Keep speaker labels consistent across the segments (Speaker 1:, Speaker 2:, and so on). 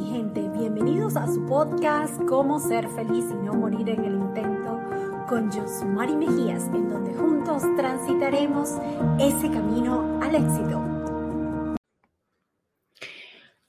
Speaker 1: mi gente, bienvenidos a su podcast Cómo ser feliz y no morir en el intento con Josmari Mejías, en donde juntos transitaremos ese camino al éxito.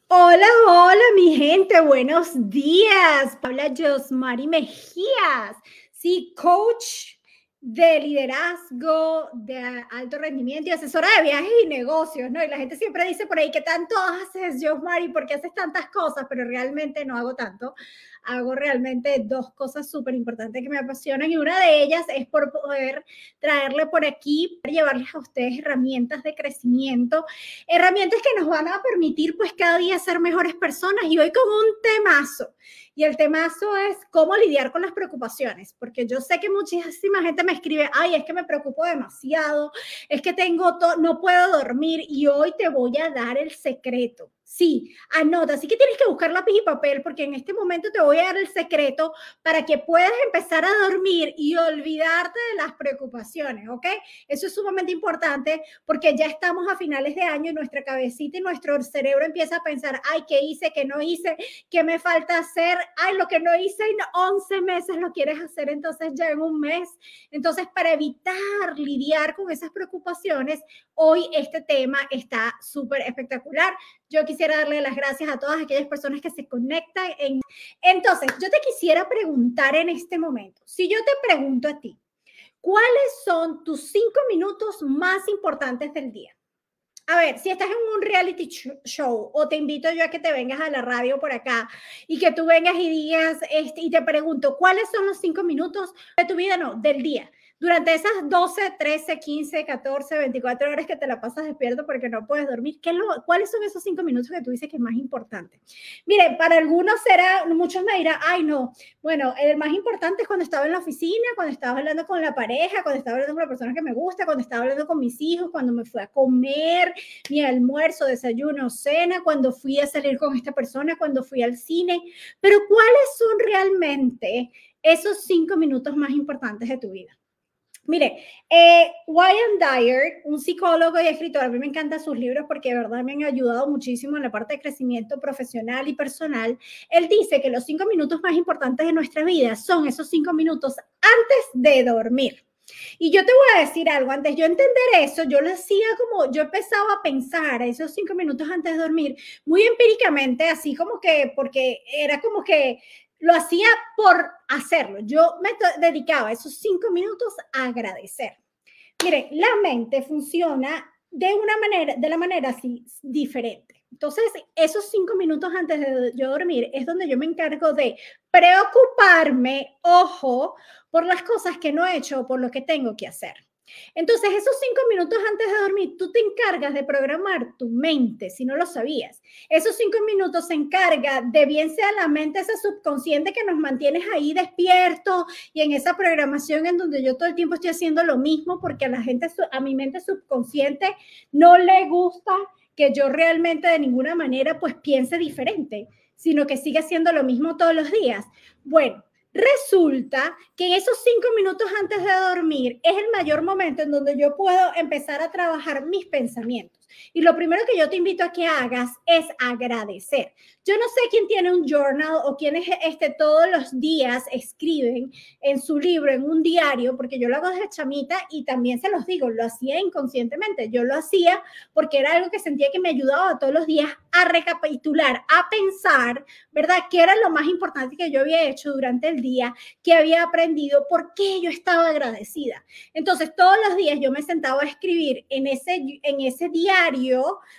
Speaker 1: Hola, hola mi gente, buenos días. Habla Josmari Mejías, sí, coach de liderazgo, de alto rendimiento y asesora de viajes y negocios, ¿no? Y la gente siempre dice por ahí que tanto haces, yo, Mari, porque haces tantas cosas, pero realmente no hago tanto hago realmente dos cosas súper importantes que me apasionan y una de ellas es por poder traerle por aquí, llevarles a ustedes herramientas de crecimiento, herramientas que nos van a permitir pues cada día ser mejores personas y hoy con un temazo. Y el temazo es cómo lidiar con las preocupaciones, porque yo sé que muchísima gente me escribe, ay, es que me preocupo demasiado, es que tengo, no puedo dormir y hoy te voy a dar el secreto Sí, anota. Así que tienes que buscar lápiz y papel porque en este momento te voy a dar el secreto para que puedas empezar a dormir y olvidarte de las preocupaciones, ¿ok? Eso es sumamente importante porque ya estamos a finales de año y nuestra cabecita y nuestro cerebro empieza a pensar, ay, ¿qué hice? ¿Qué no hice? ¿Qué me falta hacer? Ay, lo que no hice en 11 meses lo quieres hacer entonces ya en un mes. Entonces, para evitar lidiar con esas preocupaciones, hoy este tema está súper espectacular. Yo quisiera darle las gracias a todas aquellas personas que se conectan. En... Entonces, yo te quisiera preguntar en este momento, si yo te pregunto a ti, ¿cuáles son tus cinco minutos más importantes del día? A ver, si estás en un reality show o te invito yo a que te vengas a la radio por acá y que tú vengas y digas este, y te pregunto, ¿cuáles son los cinco minutos de tu vida? No, del día durante esas 12, 13, 15, 14, 24 horas que te la pasas despierto porque no puedes dormir, ¿qué lo, ¿cuáles son esos cinco minutos que tú dices que es más importante? Mire, para algunos será, muchos me dirán, ay no, bueno, el más importante es cuando estaba en la oficina, cuando estaba hablando con la pareja, cuando estaba hablando con la persona que me gusta, cuando estaba hablando con mis hijos, cuando me fui a comer mi almuerzo, desayuno, cena, cuando fui a salir con esta persona, cuando fui al cine, pero ¿cuáles son realmente esos cinco minutos más importantes de tu vida? Mire, eh, Dyer, un psicólogo y escritor, a mí me encantan sus libros porque de verdad me han ayudado muchísimo en la parte de crecimiento profesional y personal. Él dice que los cinco minutos más importantes de nuestra vida son esos cinco minutos antes de dormir. Y yo te voy a decir algo, antes yo entender eso, yo lo hacía como, yo empezaba a pensar esos cinco minutos antes de dormir, muy empíricamente, así como que, porque era como que lo hacía por hacerlo. Yo me dedicaba esos cinco minutos a agradecer. Mire, la mente funciona de una manera, de la manera así diferente. Entonces, esos cinco minutos antes de yo dormir es donde yo me encargo de preocuparme, ojo, por las cosas que no he hecho o por lo que tengo que hacer. Entonces, esos cinco minutos antes de dormir, tú te encargas de programar tu mente, si no lo sabías. Esos cinco minutos se encarga de bien sea la mente, esa subconsciente que nos mantienes ahí despierto y en esa programación en donde yo todo el tiempo estoy haciendo lo mismo porque a la gente, a mi mente subconsciente no le gusta que yo realmente de ninguna manera pues piense diferente, sino que siga haciendo lo mismo todos los días. Bueno, Resulta que en esos cinco minutos antes de dormir es el mayor momento en donde yo puedo empezar a trabajar mis pensamientos. Y lo primero que yo te invito a que hagas es agradecer. Yo no sé quién tiene un journal o quiénes este, todos los días escriben en su libro, en un diario, porque yo lo hago desde chamita y también se los digo, lo hacía inconscientemente. Yo lo hacía porque era algo que sentía que me ayudaba todos los días a recapitular, a pensar, ¿verdad? ¿Qué era lo más importante que yo había hecho durante el día? ¿Qué había aprendido? ¿Por qué yo estaba agradecida? Entonces, todos los días yo me sentaba a escribir en ese, en ese diario,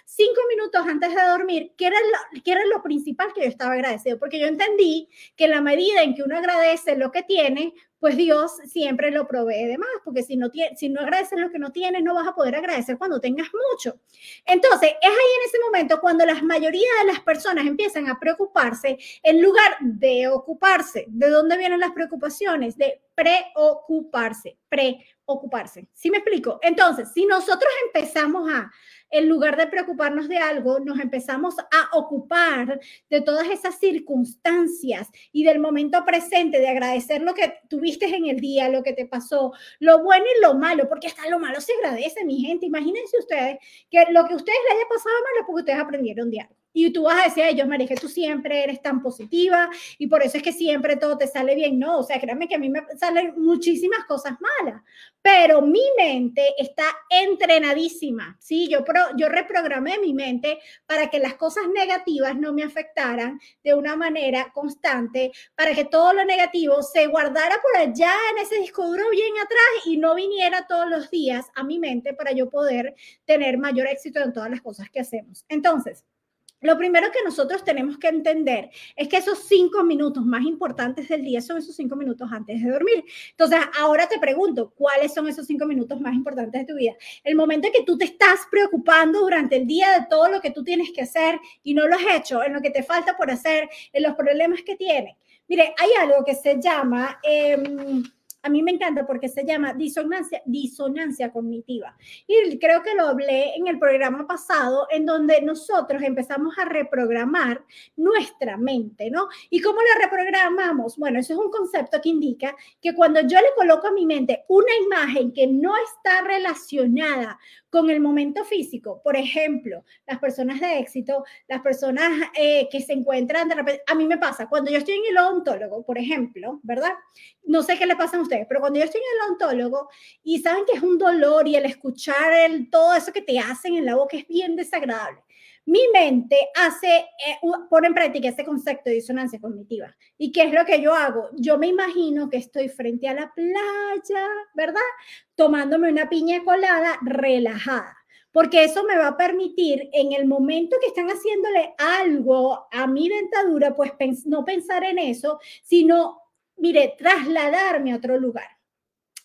Speaker 1: cinco minutos antes de dormir, qué era, lo, qué era lo principal que yo estaba agradecido, porque yo entendí que la medida en que uno agradece lo que tiene, pues Dios siempre lo provee de más, porque si no, si no agradeces lo que no tienes, no vas a poder agradecer cuando tengas mucho. Entonces, es ahí en ese momento cuando la mayoría de las personas empiezan a preocuparse en lugar de ocuparse. ¿De dónde vienen las preocupaciones? De preocuparse, preocuparse. ¿Sí me explico? Entonces, si nosotros empezamos a en lugar de preocuparnos de algo, nos empezamos a ocupar de todas esas circunstancias y del momento presente, de agradecer lo que tuviste en el día, lo que te pasó, lo bueno y lo malo, porque hasta lo malo se agradece, mi gente. Imagínense ustedes que lo que a ustedes les haya pasado malo porque ustedes aprendieron de algo. Y tú vas a decir, Ay, yo, María, que tú siempre eres tan positiva y por eso es que siempre todo te sale bien. No, o sea, créanme que a mí me salen muchísimas cosas malas, pero mi mente está entrenadísima, ¿sí? Yo, pro, yo reprogramé mi mente para que las cosas negativas no me afectaran de una manera constante, para que todo lo negativo se guardara por allá en ese disco duro bien atrás y no viniera todos los días a mi mente para yo poder tener mayor éxito en todas las cosas que hacemos. Entonces, lo primero que nosotros tenemos que entender es que esos cinco minutos más importantes del día son esos cinco minutos antes de dormir. Entonces, ahora te pregunto, ¿cuáles son esos cinco minutos más importantes de tu vida? El momento en que tú te estás preocupando durante el día de todo lo que tú tienes que hacer y no lo has hecho, en lo que te falta por hacer, en los problemas que tienes. Mire, hay algo que se llama... Em, a mí me encanta porque se llama disonancia, disonancia cognitiva. Y creo que lo hablé en el programa pasado, en donde nosotros empezamos a reprogramar nuestra mente, ¿no? ¿Y cómo la reprogramamos? Bueno, eso es un concepto que indica que cuando yo le coloco a mi mente una imagen que no está relacionada con el momento físico, por ejemplo, las personas de éxito, las personas eh, que se encuentran de repente, a mí me pasa, cuando yo estoy en el odontólogo, por ejemplo, ¿verdad? No sé qué le pasa a ustedes, pero cuando yo estoy en el odontólogo y saben que es un dolor y el escuchar el, todo eso que te hacen en la boca es bien desagradable mi mente hace, eh, pone en práctica ese concepto de disonancia cognitiva. ¿Y qué es lo que yo hago? Yo me imagino que estoy frente a la playa, ¿verdad? Tomándome una piña colada relajada porque eso me va a permitir en el momento que están haciéndole algo a mi dentadura, pues no pensar en eso, sino, mire, trasladarme a otro lugar.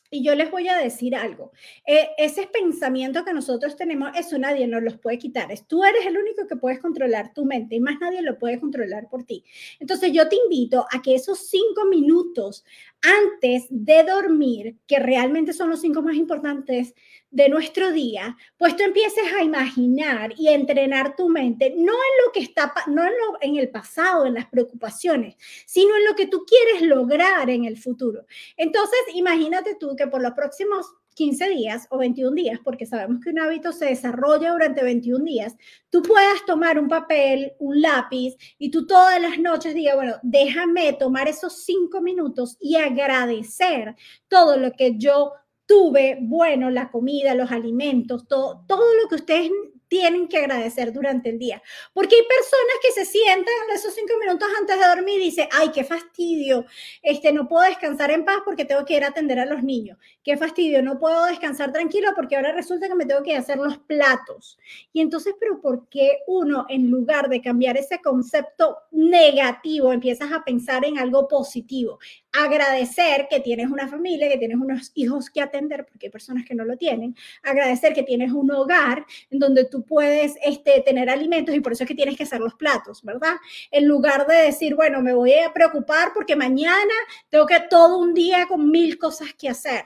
Speaker 1: Y yo les voy a decir algo. Eh, ese pensamiento que nosotros tenemos, eso nadie nos los puede quitar. Es, tú eres el único que puedes controlar tu mente y más nadie lo puede controlar por ti. Entonces yo te invito a que esos cinco minutos antes de dormir, que realmente son los cinco más importantes de nuestro día, pues tú empieces a imaginar y entrenar tu mente, no en lo que está, no en, lo, en el pasado, en las preocupaciones, sino en lo que tú quieres lograr en el futuro. Entonces, imagínate tú que por los próximos 15 días o 21 días, porque sabemos que un hábito se desarrolla durante 21 días, tú puedas tomar un papel, un lápiz y tú todas las noches digas, bueno, déjame tomar esos cinco minutos y agradecer todo lo que yo tuve, bueno, la comida, los alimentos, todo, todo lo que ustedes tienen que agradecer durante el día. Porque hay personas que se sientan en esos cinco minutos antes de dormir y dicen, ay, qué fastidio, este, no puedo descansar en paz porque tengo que ir a atender a los niños. Qué fastidio, no puedo descansar tranquilo porque ahora resulta que me tengo que hacer los platos. Y entonces, pero ¿por qué uno, en lugar de cambiar ese concepto negativo, empiezas a pensar en algo positivo? Agradecer que tienes una familia, que tienes unos hijos que atender, porque hay personas que no lo tienen. Agradecer que tienes un hogar en donde tú puedes este, tener alimentos y por eso es que tienes que hacer los platos, ¿verdad? En lugar de decir, bueno, me voy a preocupar porque mañana tengo que todo un día con mil cosas que hacer.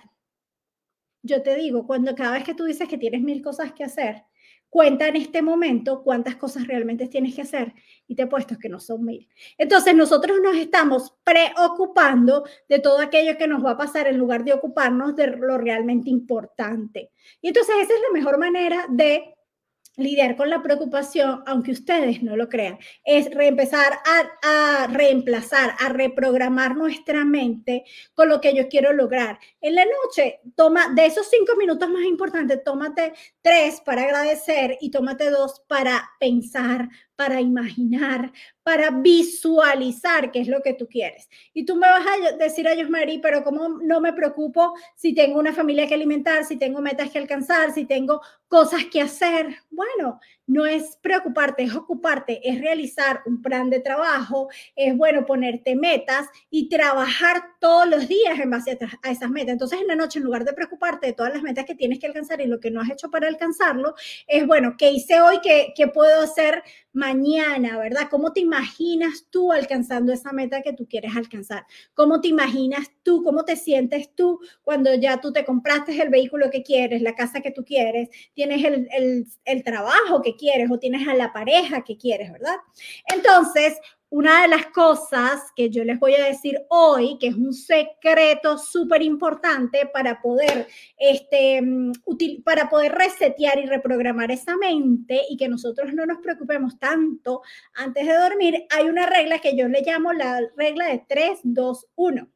Speaker 1: Yo te digo, cuando cada vez que tú dices que tienes mil cosas que hacer, cuenta en este momento cuántas cosas realmente tienes que hacer y te he puesto que no son mil. Entonces nosotros nos estamos preocupando de todo aquello que nos va a pasar en lugar de ocuparnos de lo realmente importante. Y entonces esa es la mejor manera de lidiar con la preocupación, aunque ustedes no lo crean, es reempezar a, reemplazar, a reprogramar nuestra mente con lo que yo quiero lograr. En la noche, toma de esos cinco minutos más importantes, tómate tres para agradecer y tómate dos para pensar, para imaginar, para visualizar qué es lo que tú quieres. Y tú me vas a decir a ellos, Mari, pero ¿cómo no me preocupo si tengo una familia que alimentar, si tengo metas que alcanzar, si tengo cosas que hacer? Bueno, no es preocuparte, es ocuparte, es realizar un plan de trabajo, es bueno ponerte metas y trabajar todos los días en base a, esas metas. Entonces en la noche, en lugar de preocuparte de todas las metas que tienes que alcanzar y lo que no has hecho para alcanzarlo, es bueno, ¿qué hice hoy? ¿Qué, puedo hacer mañana? ¿Verdad? ¿Cómo te imaginas tú alcanzando esa meta que tú quieres alcanzar? ¿Cómo te imaginas tú? ¿Cómo te sientes tú cuando ya tú te compraste el vehículo que quieres, la casa que tú quieres, tienes el, el, el trabajo que quieres o tienes a la pareja que quieres, ¿verdad? Entonces, una de las cosas que yo les voy a decir hoy, que es un secreto súper importante para poder, este, para poder resetear y reprogramar esa mente y que nosotros no nos preocupemos tanto antes de dormir, hay una regla que yo le llamo la regla de 3, 2, 1.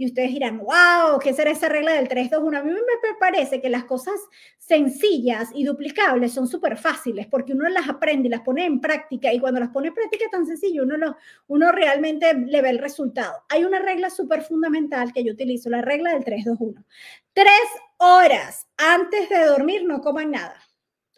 Speaker 1: Y ustedes dirán, wow, ¿qué será esa regla del 3, 2, 1? A mí me parece que las cosas sencillas y duplicables son súper fáciles porque uno las aprende y las pone en práctica y cuando las pone en práctica tan sencillo, uno, lo, uno realmente le ve el resultado. Hay una regla súper fundamental que yo utilizo, la regla del 3, 2, 1. Tres horas antes de dormir no coman nada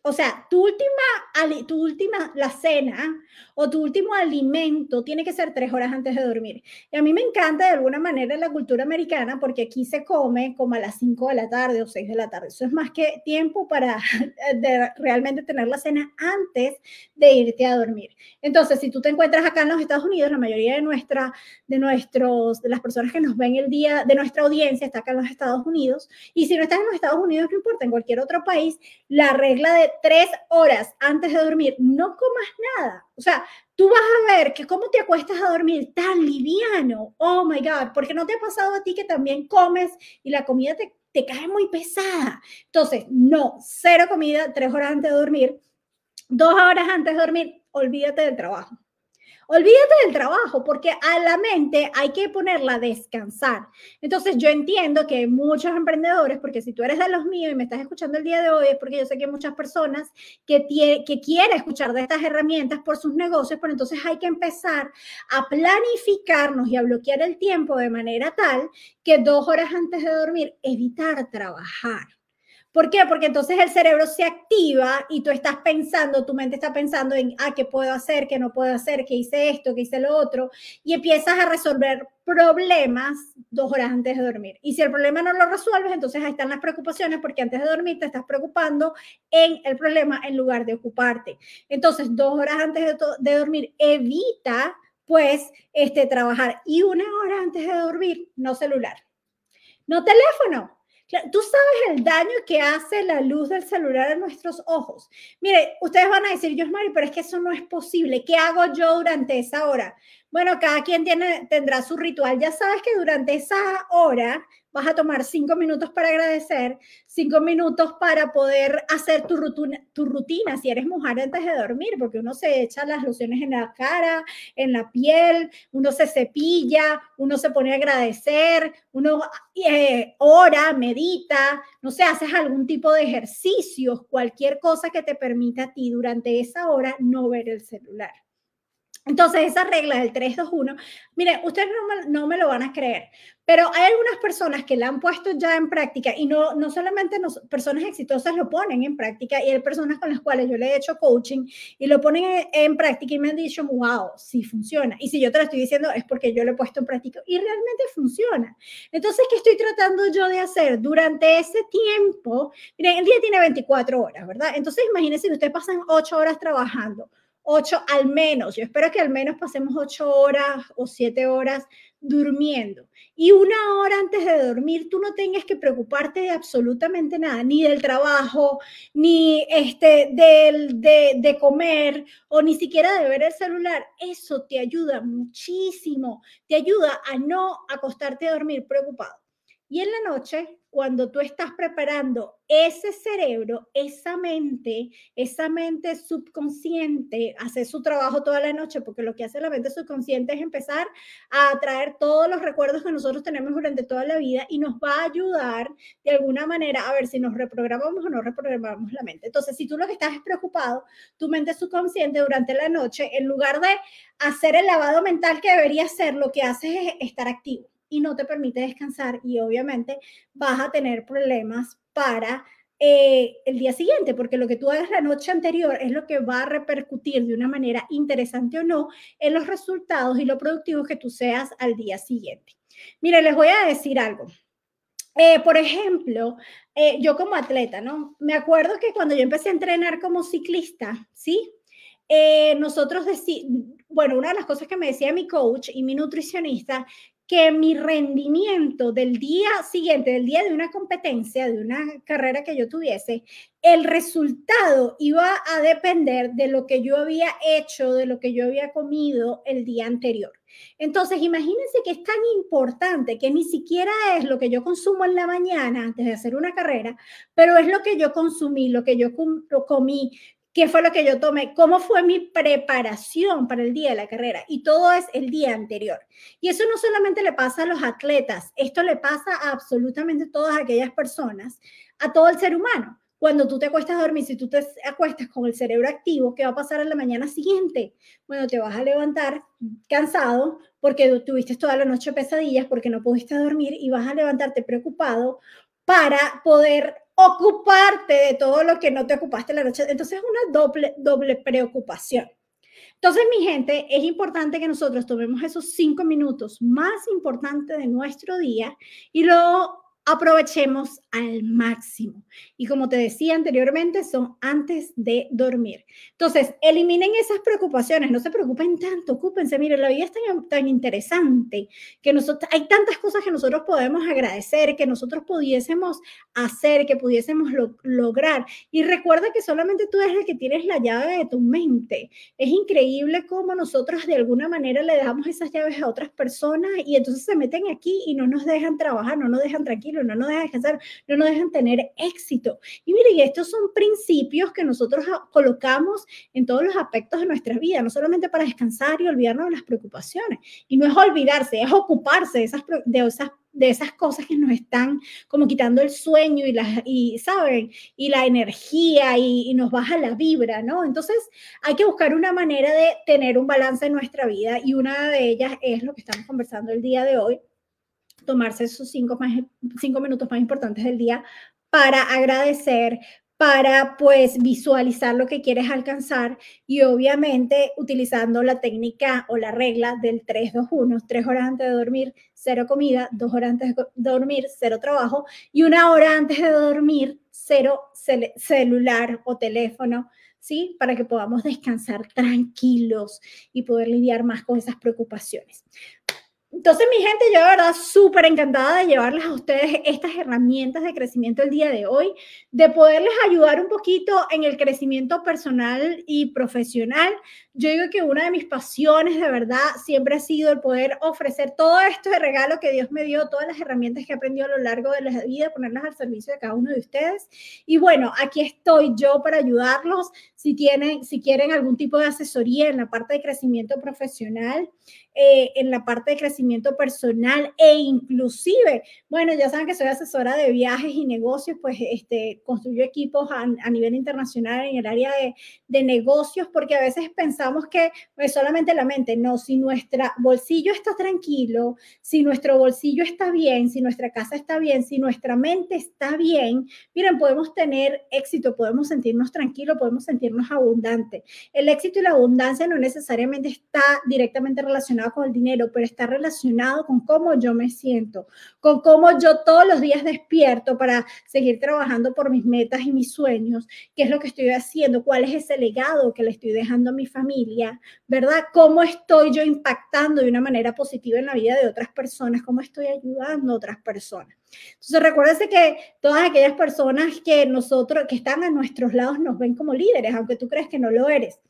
Speaker 1: o sea, tu última, tu última, la cena o tu último alimento tiene que ser tres horas antes de dormir. Y a mí me encanta de alguna manera la cultura americana porque aquí se come como a las 5 de la tarde o 6 de la tarde. Eso es más que tiempo para realmente tener la cena antes de irte a dormir. Entonces, si tú te encuentras acá en los Estados Unidos, la mayoría de, nuestra, de, nuestros, de las personas que nos ven el día, de nuestra audiencia está acá en los Estados Unidos. Y si no estás en los Estados Unidos, no importa, en cualquier otro país, la regla de tres horas antes de dormir, no comas nada. O sea, tú vas a ver que cómo te acuestas a dormir tan liviano. Oh my God, porque no te ha pasado a ti que también comes y la comida te, te cae muy pesada. Entonces, no, cero comida tres horas antes de dormir. Dos horas antes de dormir, olvídate del trabajo. Olvídate del trabajo, porque a la mente hay que ponerla a descansar. Entonces, yo entiendo que muchos emprendedores, porque si tú eres de los míos y me estás escuchando el día de hoy, es porque yo sé que hay muchas personas que, que quieren escuchar de estas herramientas por sus negocios, pero entonces hay que empezar a planificarnos y a bloquear el tiempo de manera tal que dos horas antes de dormir, evitar trabajar. ¿Por qué? Porque entonces el cerebro se activa y tú estás pensando, tu mente está pensando en, ah, ¿qué puedo hacer? ¿Qué no puedo hacer? ¿Qué hice esto? ¿Qué hice lo otro? Y empiezas a resolver problemas dos horas antes de dormir. Y si el problema no lo resuelves, entonces ahí están las preocupaciones porque antes de dormir te estás preocupando en el problema en lugar de ocuparte. Entonces, dos horas antes de, de dormir, evita pues este, trabajar. Y una hora antes de dormir, no celular. No teléfono, Tú sabes el daño que hace la luz del celular a nuestros ojos. Mire, ustedes van a decir, yo Mari, pero es que eso no es posible. ¿Qué hago yo durante esa hora? Bueno, cada quien tiene, tendrá su ritual. Ya sabes que durante esa hora vas a tomar cinco minutos para agradecer, cinco minutos para poder hacer tu rutina, tu rutina si eres mujer antes de dormir, porque uno se echa las lociones en la cara, en la piel, uno se cepilla, uno se pone a agradecer, uno eh, ora, medita, no sé, haces algún tipo de ejercicios, cualquier cosa que te permita a ti durante esa hora no ver el celular. Entonces, esa regla del 3-2-1, mire, ustedes no me, lo van a creer, pero hay algunas personas que la han puesto ya en práctica y no, no solamente personas exitosas lo ponen en práctica y hay personas con las cuales yo le he hecho coaching y lo ponen en, en, práctica y me han dicho, wow, sí funciona. Y si yo te lo estoy diciendo es porque yo lo he puesto en práctica y realmente funciona. Entonces, ¿qué estoy tratando yo de hacer durante ese tiempo? Miren, el día tiene 24 horas, ¿verdad? Entonces, imagínense que ustedes pasan 8 horas trabajando ocho al menos, yo espero que al menos pasemos ocho horas o siete horas durmiendo. Y una hora antes de dormir, tú no tengas que preocuparte de absolutamente nada, ni del trabajo, ni este, del, de, de comer, o ni siquiera de ver el celular. Eso te ayuda muchísimo, te ayuda a no acostarte a dormir preocupado. Y en la noche, cuando tú estás preparando ese cerebro, esa mente, esa mente subconsciente, hace su trabajo toda la noche, porque lo que hace la mente subconsciente es empezar a traer todos los recuerdos que nosotros tenemos durante toda la vida y nos va a ayudar de alguna manera a ver si nos reprogramamos o no reprogramamos la mente. Entonces, si tú lo que estás es preocupado, tu mente subconsciente durante la noche, en lugar de hacer el lavado mental que debería hacer, lo que hace es estar activo y no te permite descansar y obviamente vas a tener problemas para eh, el día siguiente, porque lo que tú hagas la noche anterior es lo que va a repercutir de una manera interesante o no en los resultados y lo productivos que tú seas al día siguiente. Mire, les voy a decir algo. Eh, por ejemplo, eh, yo como atleta, ¿no? Me acuerdo que cuando yo empecé a entrenar como ciclista, ¿sí? nosotros decimos, bueno, una de las cosas que me decía mi coach y mi nutricionista que mi rendimiento del día siguiente, del día de una competencia, de una carrera que yo tuviese, el resultado iba a depender de lo que yo había hecho, de lo que yo había comido el día anterior. Entonces, imagínense que es tan importante que ni siquiera es lo que yo consumo en la mañana antes de hacer una carrera, pero es lo que yo consumí, lo que yo comí, qué fue lo que yo tomé, cómo fue mi preparación para el día de la carrera. Y todo es el día anterior. Y eso no solamente le pasa a los atletas, esto le pasa a absolutamente todas aquellas personas, a todo el ser humano. Cuando tú te acuestas a dormir, si tú te acuestas con el cerebro activo, ¿qué va a pasar en la mañana siguiente? Bueno, te vas a levantar cansado porque tuviste toda la noche pesadillas, porque no pudiste dormir y vas a levantarte preocupado para poder ocuparte de todo lo que no te ocupaste la noche. Entonces es una doble, doble preocupación. Entonces, mi gente, es importante que nosotros tomemos esos cinco minutos más importantes de nuestro día y lo aprovechemos al máximo. Y como te decía anteriormente, son antes de dormir. Entonces, eliminen esas preocupaciones, no se preocupen tanto, ocúpense. Miren, la vida es tan, tan interesante que nosotros, hay tantas cosas que nosotros podemos agradecer, que nosotros pudiésemos hacer, que pudiésemos lograr. Y recuerda que solamente tú eres el que tienes la llave de tu mente. Es increíble cómo nosotros de alguna manera le damos esas llaves a otras personas y entonces se meten aquí y no nos dejan trabajar, no nos dejan tranquilos, no nos dejan descansar no nos dejan tener éxito. Y miren, estos son principios que nosotros colocamos en todos los aspectos de nuestra vida, no solamente para descansar y olvidarnos de las preocupaciones. Y no es olvidarse, es ocuparse de esas, de de esas cosas que nos están como quitando el sueño y, la, y ¿saben? Y la energía y, y, nos baja la vibra, ¿no? Entonces hay que buscar una manera de tener un balance en nuestra vida y una de ellas es lo que estamos conversando el día de hoy, tomarse esos cinco, más, cinco minutos más importantes del día para agradecer, para pues visualizar lo que quieres alcanzar y obviamente utilizando la técnica o la regla del 3-2-1, tres horas antes de dormir, cero comida, dos horas antes de dormir, cero trabajo y una hora antes de dormir, cero celular o teléfono, ¿sí? Para que podamos descansar tranquilos y poder lidiar más con esas preocupaciones. Entonces, mi gente, yo de verdad súper encantada de llevarles a ustedes estas herramientas de crecimiento el día de hoy, de poderles ayudar un poquito en el crecimiento personal y profesional. Yo digo que una de mis pasiones de verdad siempre ha sido el poder ofrecer todo esto de regalo que Dios me dio, todas las herramientas que he aprendido a lo largo de la vida, ponerlas al servicio de cada uno de ustedes. Y bueno, aquí estoy yo para ayudarlos si tienen, si quieren algún tipo de asesoría en la parte de crecimiento profesional. Eh, en la parte de crecimiento personal e inclusive, bueno, ya saben que soy asesora de viajes y negocios, pues este, construyo equipos a, nivel internacional en el área de, de, negocios, porque a veces pensamos que pues, solamente la mente, no, si nuestro bolsillo está tranquilo, si nuestro bolsillo está bien, si nuestra casa está bien, si nuestra mente está bien, miren, podemos tener éxito, podemos sentirnos tranquilos, podemos sentirnos abundantes. El éxito y la abundancia no necesariamente está directamente relacionado con el dinero, pero está relacionado con cómo yo me siento, con cómo yo todos los días despierto para seguir trabajando por mis metas y mis sueños, qué es lo que estoy haciendo, cuál es ese legado que le estoy dejando a mi familia, ¿verdad? ¿Cómo estoy yo impactando de una manera positiva en la vida de otras personas? ¿Cómo estoy ayudando a otras personas? Entonces, recuérdense que todas aquellas personas que nosotros, que están a nuestros lados, nos ven como líderes, aunque tú crees que no lo eres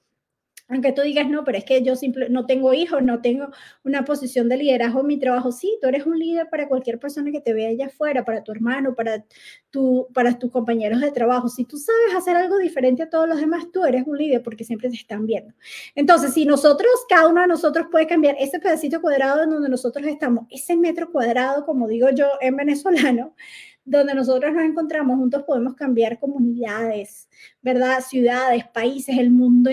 Speaker 1: aunque tú digas, no, pero es que yo simple, no tengo hijos, no tengo una posición de liderazgo en mi trabajo, sí, tú eres un líder para cualquier persona que te vea allá afuera, para tu hermano, para, tu, para tus compañeros de trabajo. Si tú sabes hacer algo diferente a todos los demás, tú eres un líder porque siempre te están viendo. Entonces, si nosotros, cada uno de nosotros puede cambiar ese pedacito cuadrado en donde nosotros estamos, ese metro cuadrado, como digo yo en venezolano, donde nosotros nos encontramos juntos podemos cambiar comunidades, ¿verdad? Ciudades, países, el mundo